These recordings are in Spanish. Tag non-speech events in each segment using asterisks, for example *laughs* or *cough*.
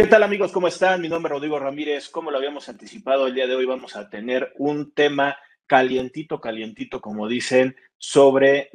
¿Qué tal amigos? ¿Cómo están? Mi nombre es Rodrigo Ramírez. Como lo habíamos anticipado, el día de hoy vamos a tener un tema calientito, calientito, como dicen, sobre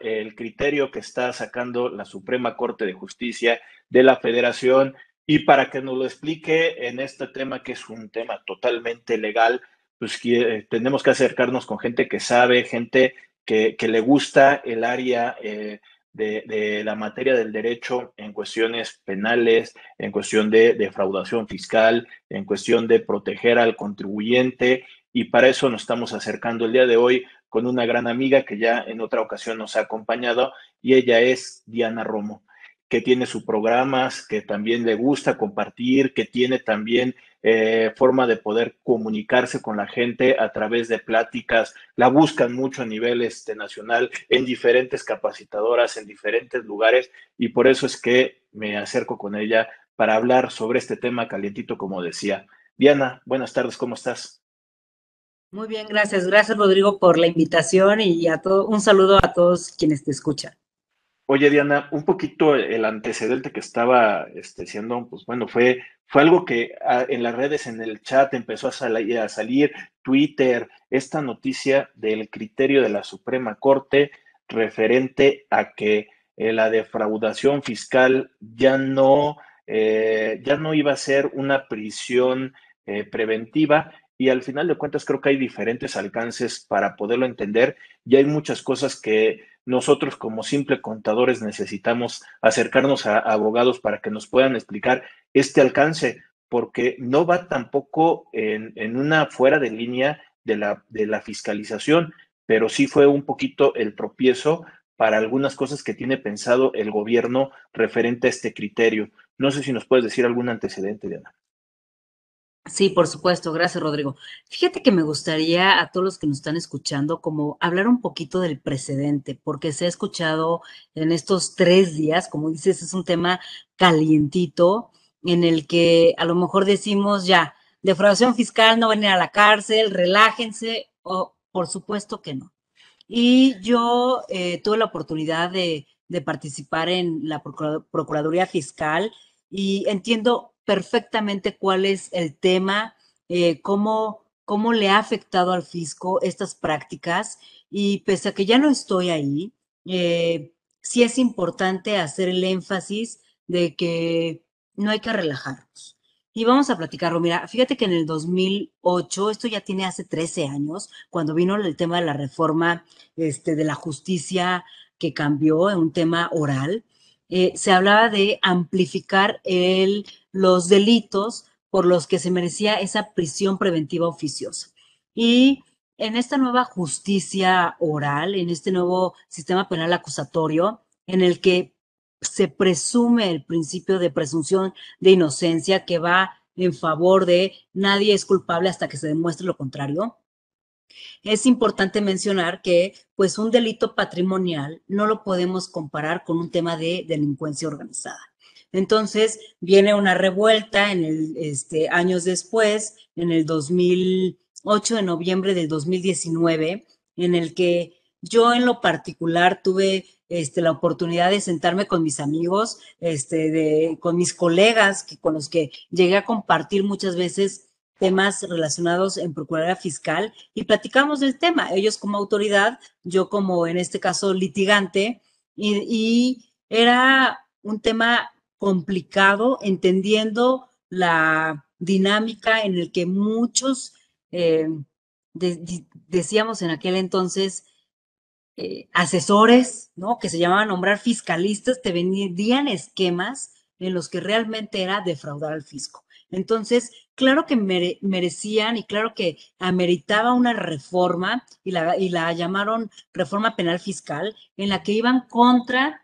el criterio que está sacando la Suprema Corte de Justicia de la Federación. Y para que nos lo explique en este tema, que es un tema totalmente legal, pues que, tenemos que acercarnos con gente que sabe, gente que, que le gusta el área eh, de, la materia del derecho en cuestiones penales, en cuestión de defraudación fiscal, en cuestión de proteger al contribuyente. Y para eso nos estamos acercando el día de hoy con una gran amiga que ya en otra ocasión nos ha acompañado y ella es Diana Romo que tiene sus programas, que también le gusta compartir, que tiene también eh, forma de poder comunicarse con la gente a través de pláticas. La buscan mucho a nivel este, nacional en diferentes capacitadoras, en diferentes lugares, y por eso es que me acerco con ella para hablar sobre este tema calientito, como decía. Diana, buenas tardes, ¿cómo estás? Muy bien, gracias. Gracias, Rodrigo, por la invitación y a todo, un saludo a todos quienes te escuchan. Oye, Diana, un poquito el antecedente que estaba este, siendo, pues bueno, fue, fue algo que ah, en las redes, en el chat, empezó a, a salir Twitter, esta noticia del criterio de la Suprema Corte referente a que eh, la defraudación fiscal ya no, eh, ya no iba a ser una prisión eh, preventiva y al final de cuentas creo que hay diferentes alcances para poderlo entender y hay muchas cosas que nosotros como simple contadores necesitamos acercarnos a, abogados para que nos puedan explicar este alcance, porque no va tampoco en, una fuera de línea de la, de la fiscalización, pero sí fue un poquito el tropiezo para algunas cosas que tiene pensado el gobierno referente a este criterio. No sé si nos puedes decir algún antecedente, Diana. Sí, por supuesto. Gracias, Rodrigo. Fíjate que me gustaría a todos los que nos están escuchando como hablar un poquito del precedente, porque se ha escuchado en estos tres días, como dices, es un tema calientito en el que a lo mejor decimos ya, defraudación fiscal, no venir a la cárcel, relájense, o por supuesto que no. Y yo eh, tuve la oportunidad de participar en la Procuraduría Fiscal y entiendo perfectamente cuál es el tema, eh, cómo, cómo le ha afectado al fisco estas prácticas y pese a que ya no estoy ahí, eh, sí es importante hacer el énfasis de que no hay que relajarnos. Y vamos a platicarlo. Mira, fíjate que en el 2008, esto ya tiene hace 13 años, cuando vino el tema de la reforma este, de la justicia que cambió en un tema oral, eh, se hablaba de amplificar el los delitos por los que se merecía esa prisión preventiva oficiosa. Y en esta nueva justicia oral, en este nuevo sistema penal acusatorio, en el que se presume el principio de presunción de inocencia que va en favor de nadie es culpable hasta que se demuestre lo contrario. Es importante mencionar que pues un delito patrimonial no lo podemos comparar con un tema de delincuencia organizada. Entonces viene una revuelta en el, este, años después, en el 2008, de noviembre del 2019, en el que yo en lo particular tuve este, la oportunidad de sentarme con mis amigos, este, de, con mis colegas que, con los que llegué a compartir muchas veces temas relacionados en Procuraduría Fiscal y platicamos del tema, ellos como autoridad, yo como en este caso litigante, y era un tema complicado, entendiendo la dinámica en el que muchos, eh, decíamos en aquel entonces, eh, asesores, ¿no? Que se llamaban nombrar fiscalistas, te vendían esquemas en los que realmente era defraudar al fisco. Entonces, claro que merecían y claro que ameritaba una reforma y la, y la llamaron reforma penal fiscal en la que iban contra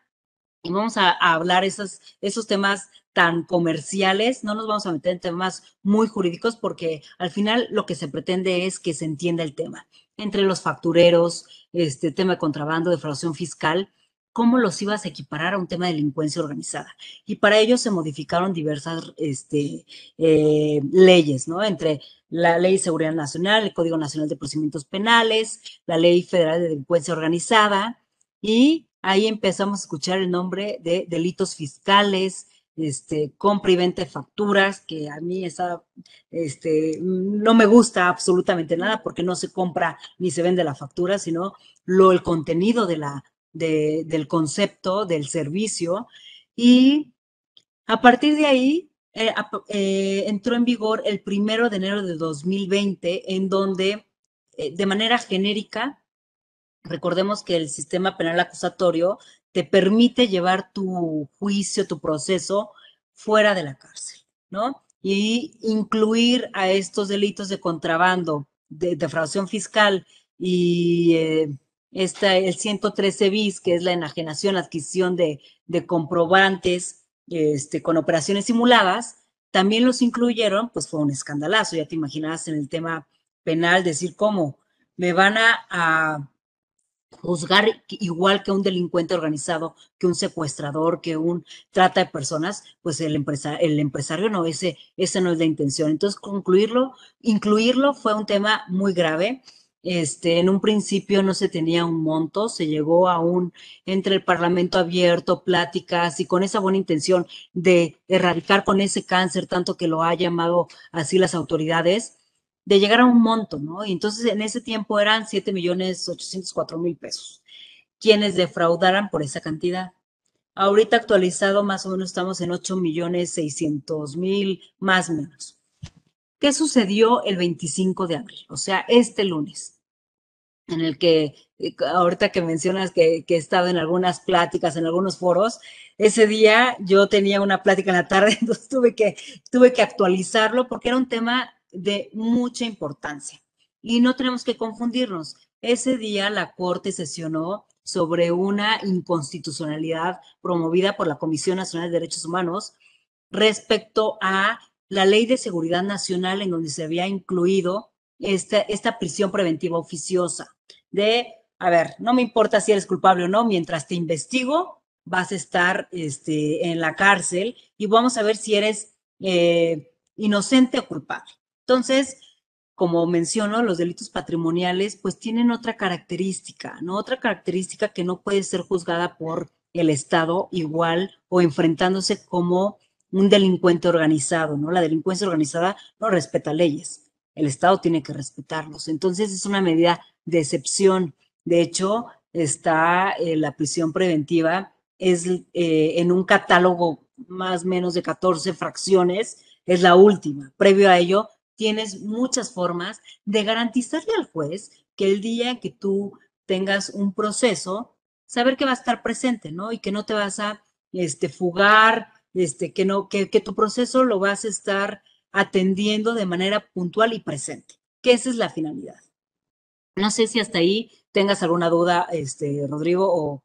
y vamos a, hablar esos, esos temas tan comerciales, no nos vamos a meter en temas muy jurídicos porque al final lo que se pretende es que se entienda el tema. Entre los factureros, este tema de contrabando, defraudación fiscal, cómo los ibas a equiparar a un tema de delincuencia organizada. Y para ello se modificaron diversas este, eh, leyes, ¿no? Entre la Ley de Seguridad Nacional, el Código Nacional de Procedimientos Penales, la Ley Federal de Delincuencia Organizada y ahí empezamos a escuchar el nombre de delitos fiscales, este, compra y venta de facturas, que a mí esa, este, no me gusta absolutamente nada porque no se compra ni se vende la factura, sino lo, el contenido de la, de, del concepto, del servicio. Y a partir de ahí, eh, eh, entró en vigor el primero de enero de 2020, en donde eh, de manera genérica, recordemos que el sistema penal acusatorio te permite llevar tu juicio, tu proceso fuera de la cárcel, ¿no? Y incluir a estos delitos de contrabando, de defraudación fiscal y eh, el 113 bis, que es la enajenación, adquisición de, de comprobantes este, con operaciones simuladas, también los incluyeron, pues fue un escandalazo, ya te imaginas en el tema penal decir cómo me van a juzgar igual que un delincuente organizado, que un secuestrador, que un trata de personas, pues el, el empresario no, ese, ese no es la intención. Entonces, concluirlo, incluirlo fue un tema muy grave. Este, en un principio no se tenía un monto, se llegó a un entre el Parlamento abierto, pláticas y con esa buena intención de erradicar con ese cáncer, tanto que lo ha llamado así las autoridades, de llegar a un monto, ¿no? Y entonces en ese tiempo eran 7 millones 804 mil pesos, quienes defraudaran por esa cantidad. Ahorita actualizado más o menos estamos en 8 millones 600 mil más o menos. ¿Qué sucedió el 25 de abril? O sea, este lunes, en el que eh, ahorita que mencionas que, que, he estado en algunas pláticas, en algunos foros, ese día yo tenía una plática en la tarde, *laughs* entonces tuve que, tuve que actualizarlo porque era un tema de mucha importancia. Y no tenemos que confundirnos. Ese día la Corte sesionó sobre una inconstitucionalidad promovida por la Comisión Nacional de Derechos Humanos respecto a la Ley de Seguridad Nacional en donde se había incluido esta, esta prisión preventiva oficiosa de, a ver, no me importa si eres culpable o no, mientras te investigo, vas a estar este, en la cárcel y vamos a ver si eres eh, inocente o culpable. Entonces, como menciono, los delitos patrimoniales pues tienen otra característica, ¿no? Otra característica que no puede ser juzgada por el Estado igual o enfrentándose como un delincuente organizado, ¿no? La delincuencia organizada no respeta leyes, el Estado tiene que respetarlos. Entonces es una medida de excepción. De hecho, está eh, la prisión preventiva, es eh, en un catálogo más o menos de 14 fracciones, es la última. Previo a ello, tienes muchas formas de garantizarle al juez que el día que tú tengas un proceso, saber que va a estar presente, ¿no? Y que no te vas a este, fugar, este, que, no, que, que tu proceso lo vas a estar atendiendo de manera puntual y presente, que esa es la finalidad. No sé si hasta ahí tengas alguna duda, este, Rodrigo, o...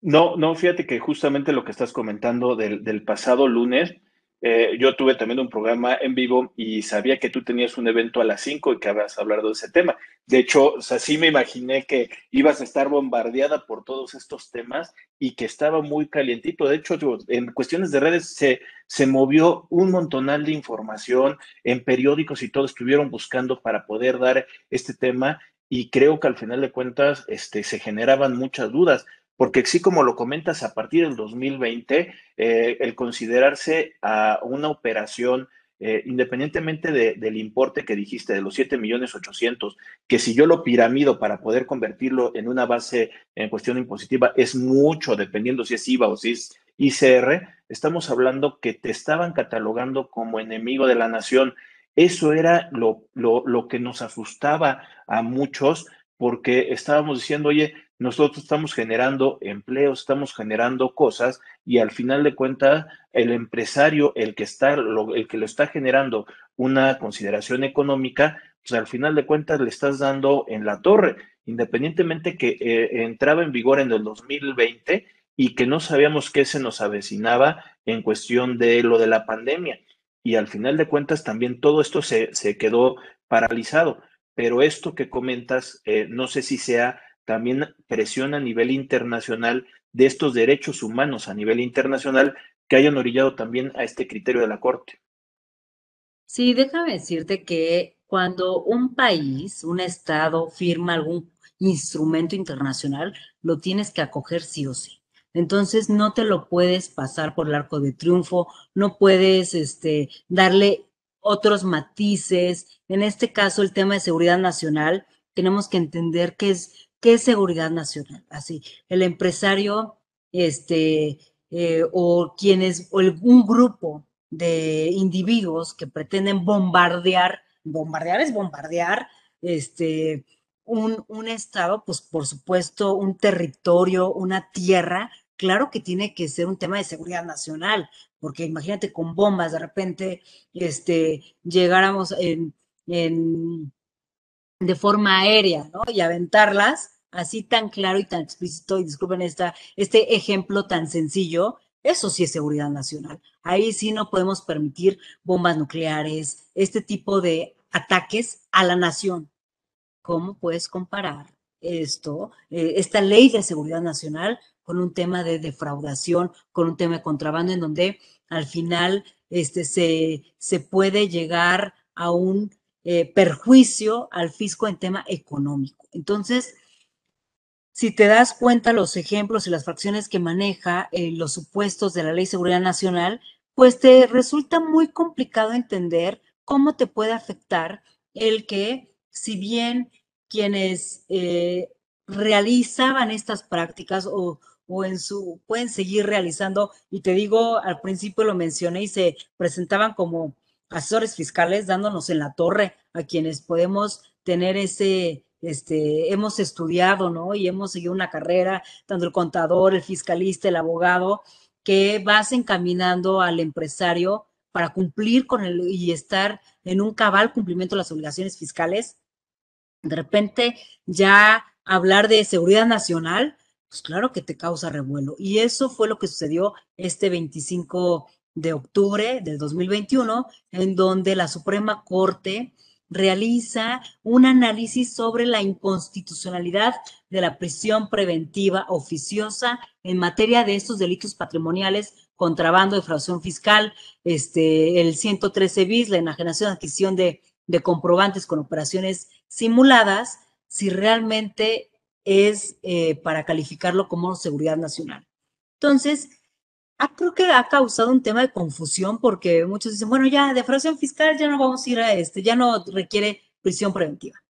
No, no, fíjate que justamente lo que estás comentando del, del pasado lunes, eh, yo tuve también un programa en vivo y sabía que tú tenías un evento a las 5 y que habías hablado de ese tema. De hecho, o sea, sí me imaginé que ibas a estar bombardeada por todos estos temas y que estaba muy calientito. De hecho, en cuestiones de redes se, se movió un montonal de información, en periódicos y todo estuvieron buscando para poder dar este tema y creo que al final de cuentas este, se generaban muchas dudas porque así como lo comentas, a partir del 2020, eh, el considerarse a una operación, eh, independientemente del importe que dijiste, de los 7 millones 800, que si yo lo piramido para poder convertirlo en una base en cuestión impositiva, es mucho, dependiendo si es IVA o si es ICR, estamos hablando que te estaban catalogando como enemigo de la nación. Eso era lo, lo, lo que nos asustaba a muchos porque estábamos diciendo, oye, nosotros estamos generando empleos, estamos generando cosas y al final de cuentas el empresario, el que está, el que lo está generando una consideración económica, pues al final de cuentas le estás dando en la torre, independientemente que eh, entraba en vigor en el 2020 y que no sabíamos qué se nos avecinaba en cuestión de lo de la pandemia. Y al final de cuentas también todo esto se, se quedó paralizado. Pero esto que comentas, eh, no sé si sea también presión a nivel internacional de estos derechos humanos a nivel internacional que hayan orillado también a este criterio de la Corte. Sí, déjame decirte que cuando un país, un Estado firma algún instrumento internacional, lo tienes que acoger sí o sí. Entonces no te lo puedes pasar por el arco de triunfo, no puedes este, darle otros matices. En este caso, el tema de seguridad nacional, tenemos que entender qué es, qué es seguridad nacional. Así, el empresario, este, eh, o quienes, o un grupo de individuos que pretenden bombardear, bombardear es bombardear, este, un, un estado, pues por supuesto, un territorio, una tierra, claro que tiene que ser un tema de seguridad nacional, porque imagínate con bombas de repente este, llegáramos en, de forma aérea, ¿no? Y aventarlas así tan claro y tan explícito, y disculpen esta, este ejemplo tan sencillo, eso sí es seguridad nacional. Ahí sí no podemos permitir bombas nucleares, este tipo de ataques a la nación. ¿Cómo puedes comparar esto, eh, esta ley de seguridad nacional con un tema de defraudación, con un tema de contrabando, en donde al final este, se, se puede llegar a un eh, perjuicio al fisco en tema económico. Entonces, si te das cuenta los ejemplos y las fracciones que maneja eh, los supuestos de la Ley de Seguridad Nacional, pues te resulta muy complicado entender cómo te puede afectar el que, si bien quienes eh, realizaban estas prácticas o, o en su, pueden seguir realizando, y te digo, al principio lo mencioné y se presentaban como asesores fiscales dándonos en la torre a quienes podemos tener ese, este, hemos estudiado, ¿no? Y hemos seguido una carrera, tanto el contador, el fiscalista, el abogado, que vas encaminando al empresario para cumplir con el y estar en un cabal cumplimiento de las obligaciones fiscales. De repente ya hablar de seguridad nacional pues claro que te causa revuelo. Y eso fue lo que sucedió este 25 de octubre del 2021, en donde la Suprema Corte realiza un análisis sobre la inconstitucionalidad de la prisión preventiva oficiosa en materia de estos delitos patrimoniales, contrabando, defraudación fiscal, este, el 113 bis, la enajenación, adquisición de, de comprobantes con operaciones simuladas, si realmente es eh, para calificarlo como seguridad nacional. Entonces, ah, creo que ha causado un tema de confusión porque muchos dicen, bueno, ya, defraudación fiscal ya no vamos a ir a este, ya no requiere prisión preventiva.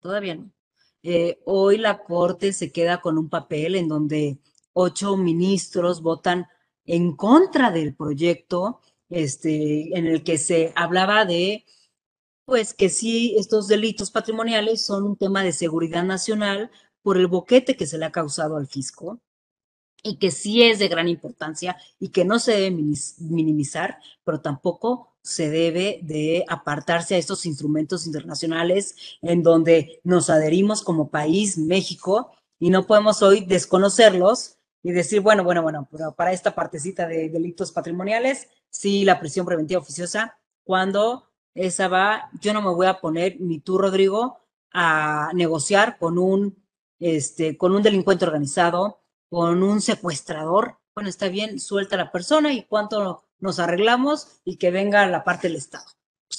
Todavía no. Eh, hoy la Corte se queda con un papel en donde ocho ministros votan en contra del proyecto este, en el que se hablaba de, pues que sí, estos delitos patrimoniales son un tema de seguridad nacional, por el boquete que se le ha causado al fisco y que sí es de gran importancia y que no se debe minimizar, pero tampoco se debe de apartarse a estos instrumentos internacionales en donde nos adherimos como país, México, y no podemos hoy desconocerlos y decir, bueno, bueno, bueno, pero para esta partecita de delitos patrimoniales, sí, la prisión preventiva oficiosa, cuando esa va, yo no me voy a poner, ni tú, Rodrigo, a negociar con un este, con un delincuente organizado, con un secuestrador, bueno, está bien, suelta a la persona y cuánto nos arreglamos y que venga la parte del Estado.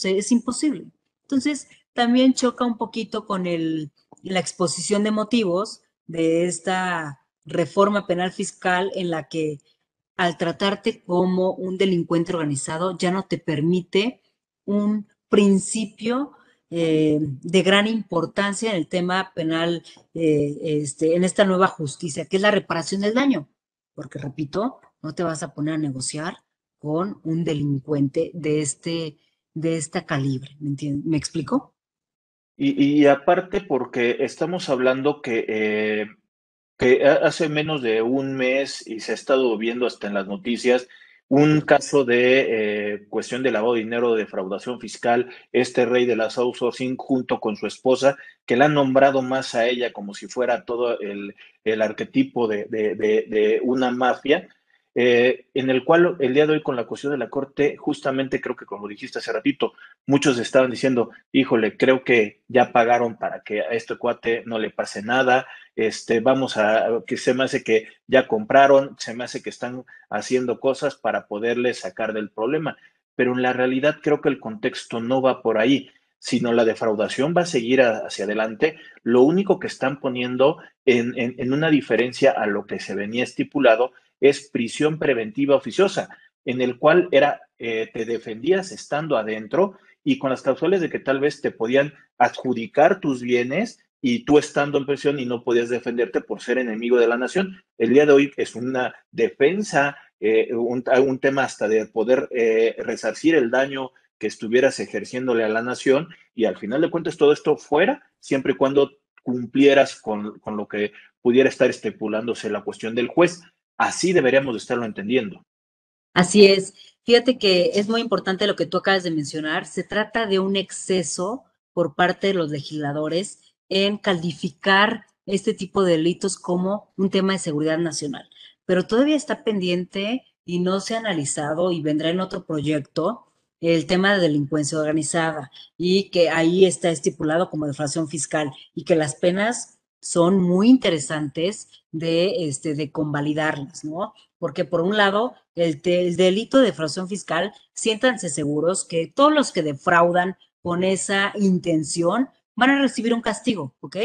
es imposible. Entonces, también choca un poquito con el, la exposición de motivos de esta reforma penal fiscal en la que al tratarte como un delincuente organizado ya no te permite un principio eh, de gran importancia en el tema penal, eh, este, en esta nueva justicia, que es la reparación del daño. Porque, repito, no te vas a poner a negociar con un delincuente de este, de esta calibre. ¿Me, ¿Me explico? Y, aparte porque estamos hablando que, eh, que hace menos de un mes y se ha estado viendo hasta en las noticias un caso de eh, cuestión de lavado de dinero, de defraudación fiscal, este rey de las outsourcing junto con su esposa, que la han nombrado más a ella como si fuera todo el, el arquetipo de, de, una mafia, eh, en el cual el día de hoy con la cuestión de la Corte, justamente creo que como dijiste hace ratito, muchos estaban diciendo, híjole, creo que ya pagaron para que a este cuate no le pase nada, este, vamos a, que se me hace que ya compraron, se me hace que están haciendo cosas para poderle sacar del problema, pero en la realidad creo que el contexto no va por ahí. sino la defraudación va a seguir hacia adelante. Lo único que están poniendo en, una diferencia a lo que se venía estipulado es prisión preventiva oficiosa, en el cual era, eh, te defendías estando adentro y con las causales de que tal vez te podían adjudicar tus bienes y tú estando en prisión y no podías defenderte por ser enemigo de la nación. El día de hoy es una defensa, eh, un, tema hasta de poder eh, resarcir el daño que estuvieras ejerciéndole a la nación y al final de cuentas todo esto fuera, siempre y cuando cumplieras con, con lo que pudiera estar estipulándose la cuestión del juez. Así deberíamos de estarlo entendiendo. Así es. Fíjate que es muy importante lo que tú acabas de mencionar. Se trata de un exceso por parte de los legisladores en calificar este tipo de delitos como un tema de seguridad nacional. Pero todavía está pendiente y no se ha analizado y vendrá en otro proyecto el tema de delincuencia organizada y que ahí está estipulado como defraudación fiscal y que las penas son muy interesantes de, este, de convalidarlas, ¿no? Porque por un lado, el, el delito de defraudación fiscal, siéntanse seguros que todos los que defraudan con esa intención van a recibir un castigo, ¿ok?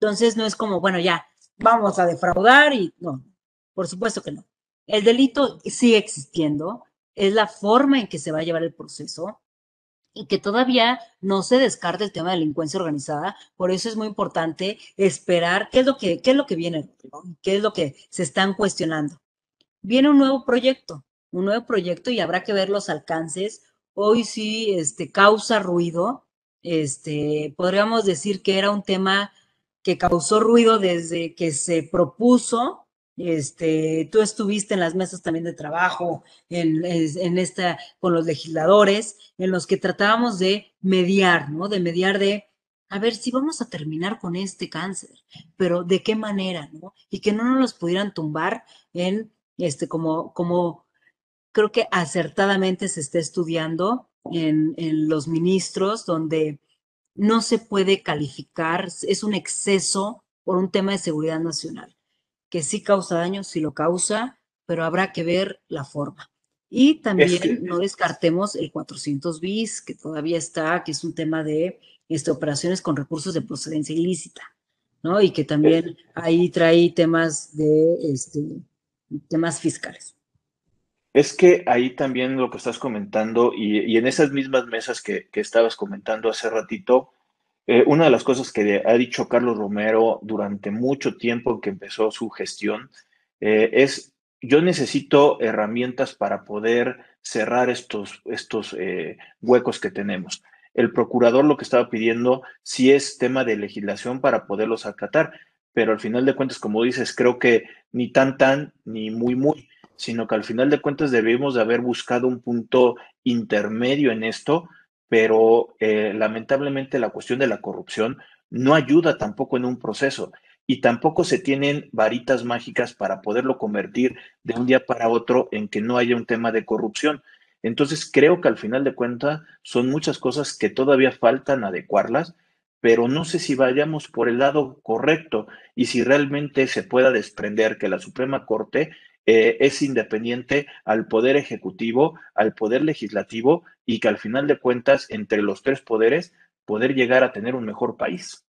Entonces no es como, bueno, ya, vamos a defraudar y no, por supuesto que no. El delito sigue existiendo, es la forma en que se va a llevar el proceso y que todavía no se descarte el tema de delincuencia organizada, por eso es muy importante esperar qué es lo que, qué es lo que viene, qué es lo que se están cuestionando. Viene un nuevo proyecto, un nuevo proyecto y habrá que ver los alcances. Hoy sí este, causa ruido, este, podríamos decir que era un tema que causó ruido desde que se propuso. Este, tú estuviste en las mesas también de trabajo, en, esta, con los legisladores, en los que tratábamos de mediar, ¿no? De mediar de, a ver si vamos a terminar con este cáncer, pero de qué manera, ¿no? Y que no nos los pudieran tumbar en, este, como, como creo que acertadamente se está estudiando en, los ministros, donde no se puede calificar, es un exceso por un tema de seguridad nacional, que sí causa daño, sí lo causa, pero habrá que ver la forma. Y también no descartemos el 400 bis, que todavía está, que es un tema de este, operaciones con recursos de procedencia ilícita, ¿no? Y que también ahí trae temas de este, temas fiscales. Es que ahí también lo que estás comentando y, en esas mismas mesas que, estabas comentando hace ratito, eh, una de las cosas que ha dicho Carlos Romero durante mucho tiempo que empezó su gestión eh, es, yo necesito herramientas para poder cerrar estos, estos eh, huecos que tenemos. El procurador lo que estaba pidiendo sí es tema de legislación para poderlos acatar, pero al final de cuentas, como dices, creo que ni tan tan ni muy muy sino que al final de cuentas debemos de haber buscado un punto intermedio en esto, pero eh, lamentablemente la cuestión de la corrupción no ayuda tampoco en un proceso y tampoco se tienen varitas mágicas para poderlo convertir de un día para otro en que no haya un tema de corrupción. Entonces creo que al final de cuentas son muchas cosas que todavía faltan adecuarlas, pero no sé si vayamos por el lado correcto y si realmente se pueda desprender que la Suprema Corte eh, es independiente al poder ejecutivo, al poder legislativo y que al final de cuentas, entre los tres poderes, poder llegar a tener un mejor país.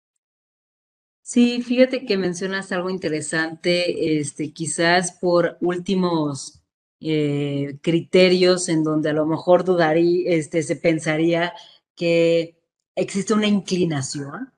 Sí, fíjate que mencionas algo interesante, este, quizás por últimos eh, criterios en donde a lo mejor dudaría, este, se pensaría que existe una inclinación.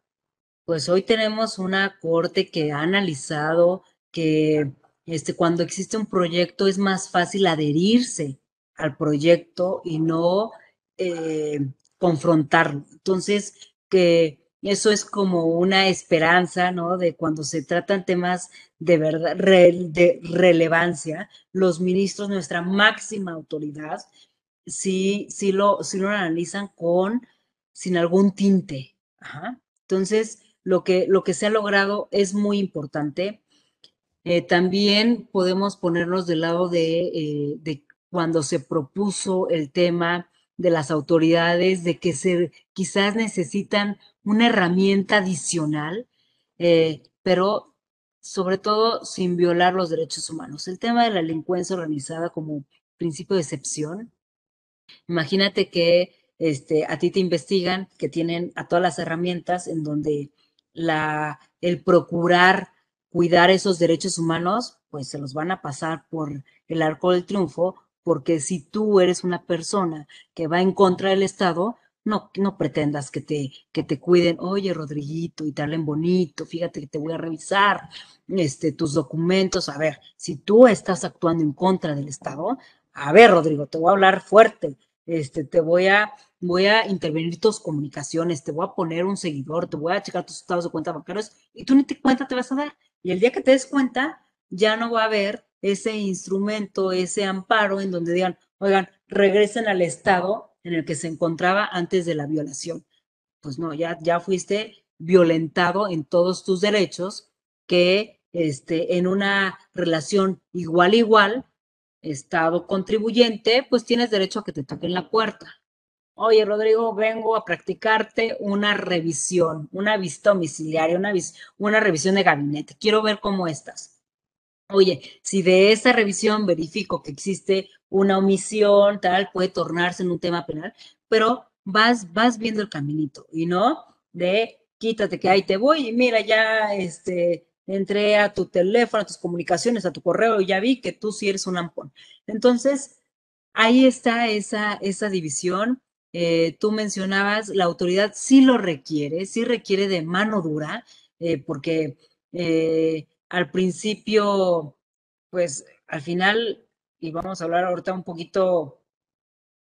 Pues hoy tenemos una corte que ha analizado que este, cuando existe un proyecto es más fácil adherirse al proyecto y no eh, confrontarlo. Entonces, que eso es como una esperanza, ¿no? De cuando se tratan temas de verdad, de relevancia, los ministros, nuestra máxima autoridad, sí, sí, lo, sí lo analizan con, sin algún tinte. Entonces, lo que, lo que se ha logrado es muy importante eh, también podemos ponernos del lado eh, de, cuando se propuso el tema de las autoridades, de que quizás necesitan una herramienta adicional, eh, pero sobre todo sin violar los derechos humanos. El tema de la delincuencia organizada como principio de excepción. Imagínate que este, a ti te investigan, que tienen a todas las herramientas en donde la, el procurar cuidar esos derechos humanos, pues se los van a pasar por el arco del triunfo, porque si tú eres una persona que va en contra del Estado, no, no pretendas que te, que te cuiden, oye, Rodriguito, y te hablen bonito, fíjate que te voy a revisar este, tus documentos. A ver, si tú estás actuando en contra del Estado, a ver, Rodrigo, te voy a hablar fuerte, este, te voy a, voy a intervenir tus comunicaciones, te voy a poner un seguidor, te voy a checar tus estados de cuenta bancarios y tú ni te cuenta te vas a dar. Y el día que te des cuenta, ya no va a haber ese instrumento, ese amparo en donde digan, oigan, regresen al estado en el que se encontraba antes de la violación. Pues no, ya, ya fuiste violentado en todos tus derechos que este, en una relación igual igual, estado contribuyente, pues tienes derecho a que te toquen la puerta. Oye, Rodrigo, vengo a practicarte una revisión, una vista domiciliaria, una, una revisión de gabinete. Quiero ver cómo estás. Oye, si de esa revisión verifico que existe una omisión, tal, puede tornarse en un tema penal, pero vas, vas viendo el caminito y no de quítate que ahí te voy y mira, ya este, entré a tu teléfono, a tus comunicaciones, a tu correo y ya vi que tú sí eres un ampón. Entonces, ahí está esa, esa división. Eh, tú mencionabas, la autoridad sí lo requiere, sí requiere de mano dura, eh, porque eh, al principio, pues al final, y vamos a hablar ahorita un poquito,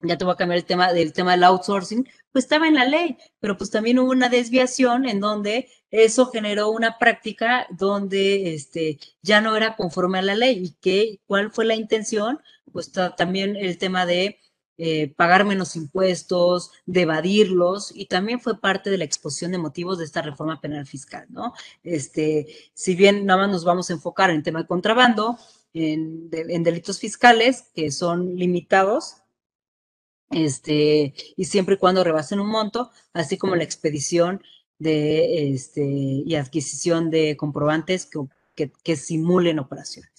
ya te voy a cambiar el tema del tema del outsourcing, pues estaba en la ley, pero pues también hubo una desviación en donde eso generó una práctica donde este, ya no era conforme a la ley. ¿Y qué, cuál fue la intención? Pues también el tema de eh, pagar menos impuestos, de evadirlos, y también fue parte de la exposición de motivos de esta reforma penal fiscal, ¿no? Este, si bien nada más nos vamos a enfocar en el tema de contrabando, en, delitos fiscales que son limitados, este, y siempre y cuando rebasen un monto, así como la expedición de este, y adquisición de comprobantes que, que, simulen operaciones.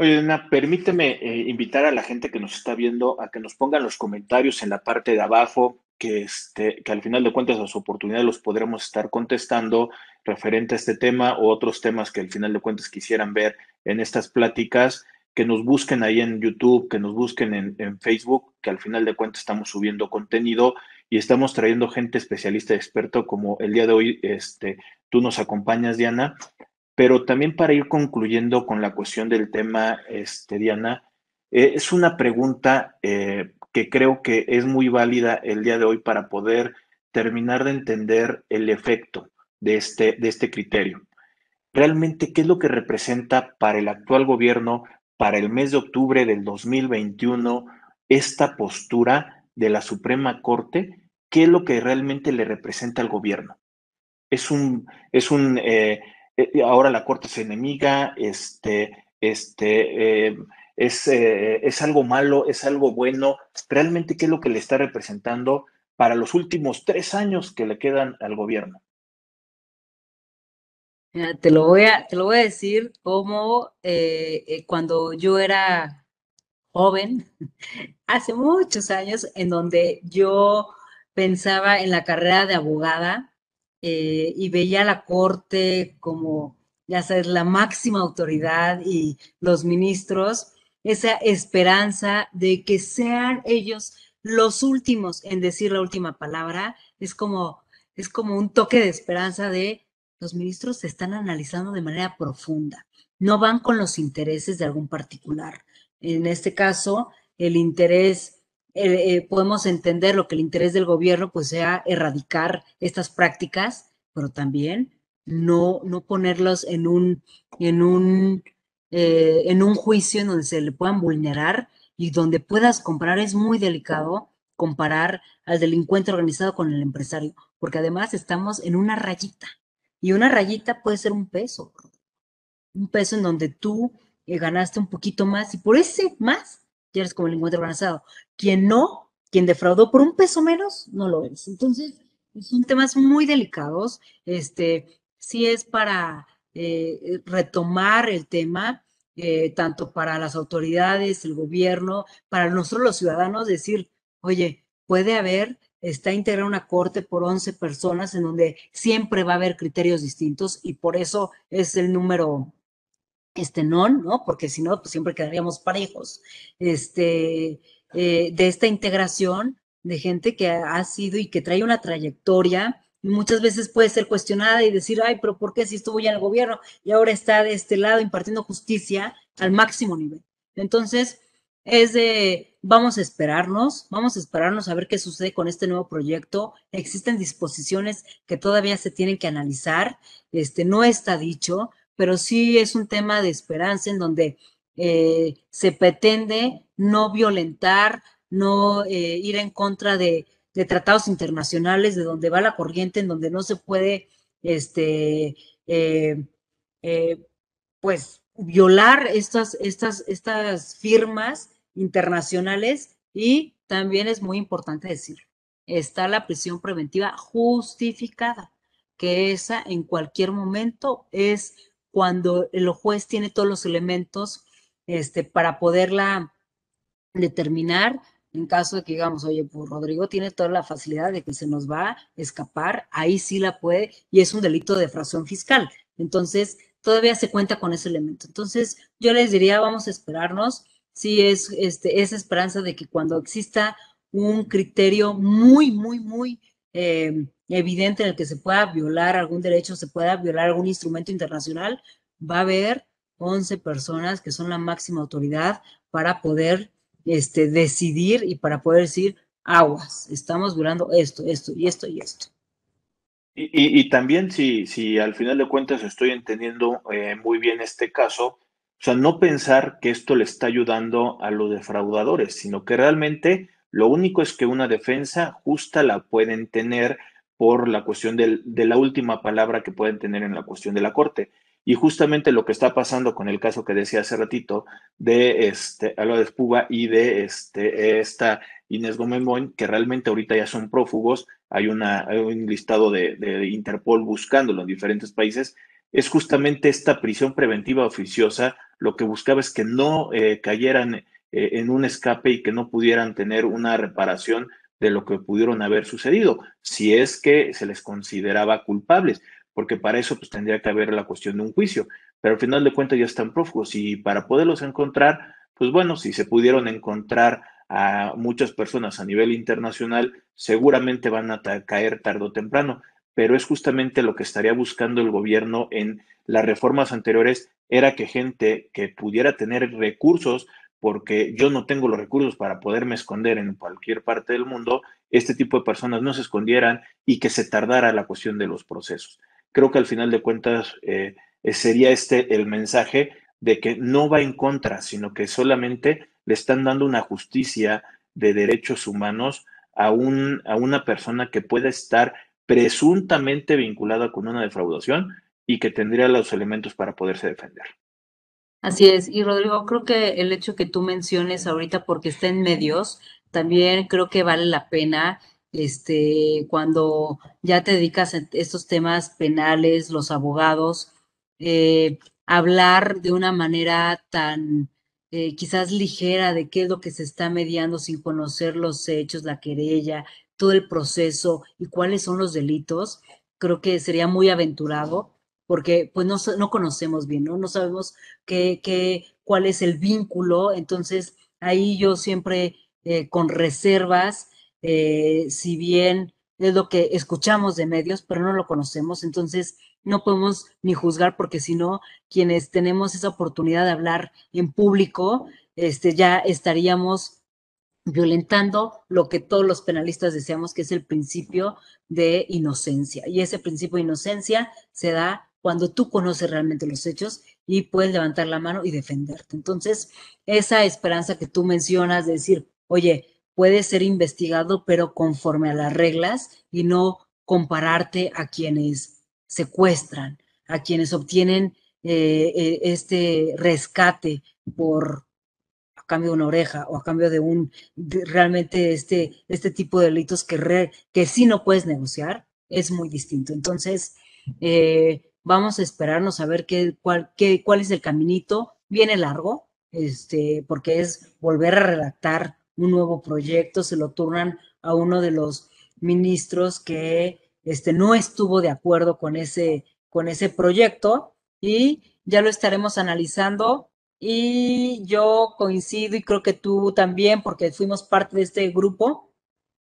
Oye, Ana, permíteme eh, invitar a la gente que nos está viendo a que nos pongan los comentarios en la parte de abajo, que, este, que al final de cuentas las oportunidades los podremos estar contestando referente a este tema o otros temas que al final de cuentas quisieran ver en estas pláticas, que nos busquen ahí en YouTube, que nos busquen en, en Facebook, que al final de cuentas estamos subiendo contenido y estamos trayendo gente especialista, experto, como el día de hoy este, tú nos acompañas, Diana. Pero también para ir concluyendo con la cuestión del tema, este, Diana, eh, es una pregunta eh, que creo que es muy válida el día de hoy para poder terminar de entender el efecto de este, de este criterio. Realmente, ¿qué es lo que representa para el actual gobierno, para el mes de octubre del 2021, esta postura de la Suprema Corte, qué es lo que realmente le representa al gobierno. Es un, es un, eh, eh, ahora la Corte es enemiga, este, este, eh, es, es algo malo, es algo bueno. Realmente, ¿qué es lo que le está representando para los últimos tres años que le quedan al gobierno? Te lo voy a, te lo voy a decir como cuando yo era joven, *laughs* hace muchos años, en donde yo pensaba en la carrera de abogada eh, y veía la corte como, ya sabes, la máxima autoridad y los ministros, esa esperanza de que sean ellos los últimos en decir la última palabra, es como, es como un toque de esperanza de los ministros se están analizando de manera profunda, no van con los intereses de algún particular, en este caso, el interés, eh, eh, podemos entender lo que el interés del gobierno pues sea erradicar estas prácticas, pero también no, no ponerlos en un, en un, eh, en un juicio en donde se le puedan vulnerar y donde puedas comprar. Es muy delicado comparar al delincuente organizado con el empresario, porque además estamos en una rayita y una rayita puede ser un peso, un peso en donde tú ganaste un poquito más y por ese más ya eres como el encuentro organizado. Quien no, quien defraudó por un peso menos, no lo es. Entonces, son temas muy delicados. Este, sí es para eh, retomar el tema, eh, tanto para las autoridades, el gobierno, para nosotros los ciudadanos, decir, oye, puede haber, está integrada una corte por 11 personas en donde siempre va a haber criterios distintos y por eso es el número este non, ¿no? Porque si no, pues siempre quedaríamos parejos. Este, eh, de esta integración de gente que ha sido y que trae una trayectoria muchas veces puede ser cuestionada y decir, ay, pero ¿por qué si estuvo ya en el gobierno y ahora está de este lado impartiendo justicia al máximo nivel? Entonces, es de, vamos a esperarnos, vamos a esperarnos a ver qué sucede con este nuevo proyecto. Existen disposiciones que todavía se tienen que analizar, este, no está dicho, pero sí es un tema de esperanza en donde eh, se pretende no violentar, no eh, ir en contra de, tratados internacionales, de donde va la corriente, en donde no se puede, este, eh, pues, violar estas, estas, estas firmas internacionales y también es muy importante decir, está la prisión preventiva justificada, que esa en cualquier momento es cuando el juez tiene todos los elementos este, para poderla determinar en caso de que digamos, oye, pues Rodrigo tiene toda la facilidad de que se nos va a escapar, ahí sí la puede, y es un delito de fracción fiscal. Entonces, todavía se cuenta con ese elemento. Entonces, yo les diría, vamos a esperarnos, si es este, esa esperanza de que cuando exista un criterio muy, muy, muy eh, evidente en el que se pueda violar algún derecho, se pueda violar algún instrumento internacional, va a haber 11 personas que son la máxima autoridad para poder este, decidir y para poder decir, aguas, estamos violando esto, esto y esto y esto. Y, también si, al final de cuentas estoy entendiendo eh, muy bien este caso, o sea, no pensar que esto le está ayudando a los defraudadores, sino que realmente lo único es que una defensa justa la pueden tener por la cuestión de la última palabra que pueden tener en la cuestión de la corte. Y justamente lo que está pasando con el caso que decía hace ratito de este Álvaro Espuga y de este, esta Inés Gómez Moin, que realmente ahorita ya son prófugos, hay, una, un listado de, Interpol buscándolo en diferentes países, es justamente esta prisión preventiva oficiosa, lo que buscaba es que no eh, cayeran eh, en un escape y que no pudieran tener una reparación de lo que pudieron haber sucedido, si es que se les consideraba culpables porque para eso pues tendría que haber la cuestión de un juicio, pero al final de cuentas ya están prófugos y para poderlos encontrar, pues bueno, si se pudieron encontrar a muchas personas a nivel internacional, seguramente van a caer tarde o temprano, pero es justamente lo que estaría buscando el gobierno en las reformas anteriores, era que gente que pudiera tener recursos, porque yo no tengo los recursos para poderme esconder en cualquier parte del mundo, este tipo de personas no se escondieran y que se tardara la cuestión de los procesos creo que al final de cuentas eh, eh, sería este el mensaje de que no va en contra, sino que solamente le están dando una justicia de derechos humanos a, un, a una persona que pueda estar presuntamente vinculada con una defraudación y que tendría los elementos para poderse defender. Así es, y Rodrigo, creo que el hecho que tú menciones ahorita porque está en medios, también creo que vale la pena este, cuando ya te dedicas a estos temas penales, los abogados, eh, hablar de una manera tan eh, quizás ligera de qué es lo que se está mediando sin conocer los hechos, la querella, todo el proceso y cuáles son los delitos, creo que sería muy aventurado porque pues no, no conocemos bien, ¿no? No sabemos qué, qué, cuál es el vínculo, entonces ahí yo siempre eh, con reservas eh, si bien es lo que escuchamos de medios, pero no lo conocemos, entonces no podemos ni juzgar porque si no, quienes tenemos esa oportunidad de hablar en público, este, ya estaríamos violentando lo que todos los penalistas deseamos, que es el principio de inocencia. Y ese principio de inocencia se da cuando tú conoces realmente los hechos y puedes levantar la mano y defenderte. Entonces, esa esperanza que tú mencionas de decir, oye, puede ser investigado, pero conforme a las reglas y no compararte a quienes secuestran, a quienes obtienen eh, eh, este rescate por a cambio de una oreja o a cambio de un realmente este, este tipo de delitos que, que sí no puedes negociar, es muy distinto. Entonces, eh, vamos a esperarnos a ver qué, cuál, qué, cuál es el caminito. Viene largo, este, porque es volver a redactar un nuevo proyecto, se lo turnan a uno de los ministros que este, no estuvo de acuerdo con ese, con ese proyecto y ya lo estaremos analizando. Y yo coincido y creo que tú también, porque fuimos parte de este grupo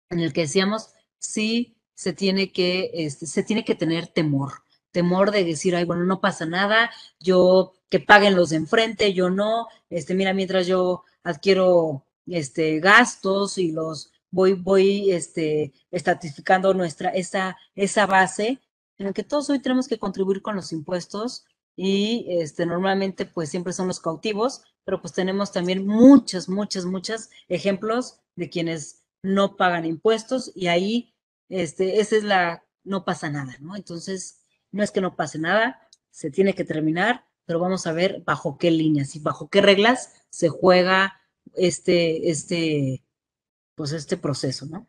en el que decíamos, sí, se tiene que, este, se tiene que tener temor, temor de decir, ay, bueno, no pasa nada, yo que paguen los de enfrente, yo no, este, mira, mientras yo adquiero este, gastos y los voy, voy este, estatificando nuestra, esa, esa base en la que todos hoy tenemos que contribuir con los impuestos y este, normalmente pues siempre son los cautivos, pero pues tenemos también muchos, muchos, muchos ejemplos de quienes no pagan impuestos y ahí, este, esa es la, no pasa nada, ¿no? Entonces, no es que no pase nada, se tiene que terminar, pero vamos a ver bajo qué líneas y bajo qué reglas se juega este, este, pues este proceso, ¿no?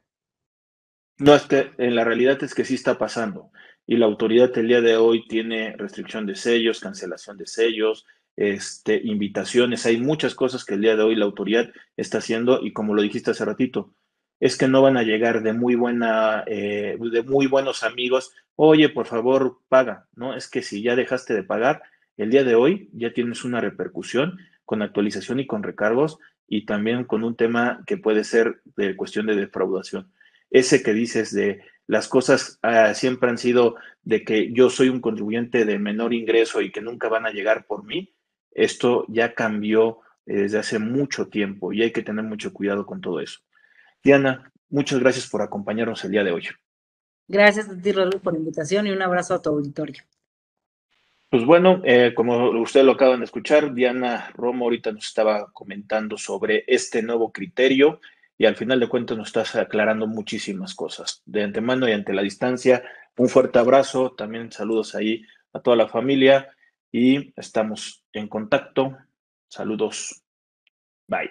No, es que en la realidad es que sí está pasando. Y la autoridad el día de hoy tiene restricción de sellos, cancelación de sellos, este, invitaciones. Hay muchas cosas que el día de hoy la autoridad está haciendo y como lo dijiste hace ratito, es que no van a llegar de muy buena, eh, de muy buenos amigos. Oye, por favor, paga, ¿no? Es que si ya dejaste de pagar, el día de hoy ya tienes una repercusión con actualización y con recargos y también con un tema que puede ser de cuestión de defraudación. Ese que dices de las cosas ah, siempre han sido de que yo soy un contribuyente de menor ingreso y que nunca van a llegar por mí, esto ya cambió eh, desde hace mucho tiempo y hay que tener mucho cuidado con todo eso. Diana, muchas gracias por acompañarnos el día de hoy. Gracias a ti, Rodrigo, por la invitación y un abrazo a tu auditorio. Pues bueno, eh, como ustedes lo acaban de escuchar, Diana Romo ahorita nos estaba comentando sobre este nuevo criterio y al final de cuentas nos estás aclarando muchísimas cosas. De antemano y ante la distancia, un fuerte abrazo, también saludos ahí a toda la familia y estamos en contacto. Saludos. Bye.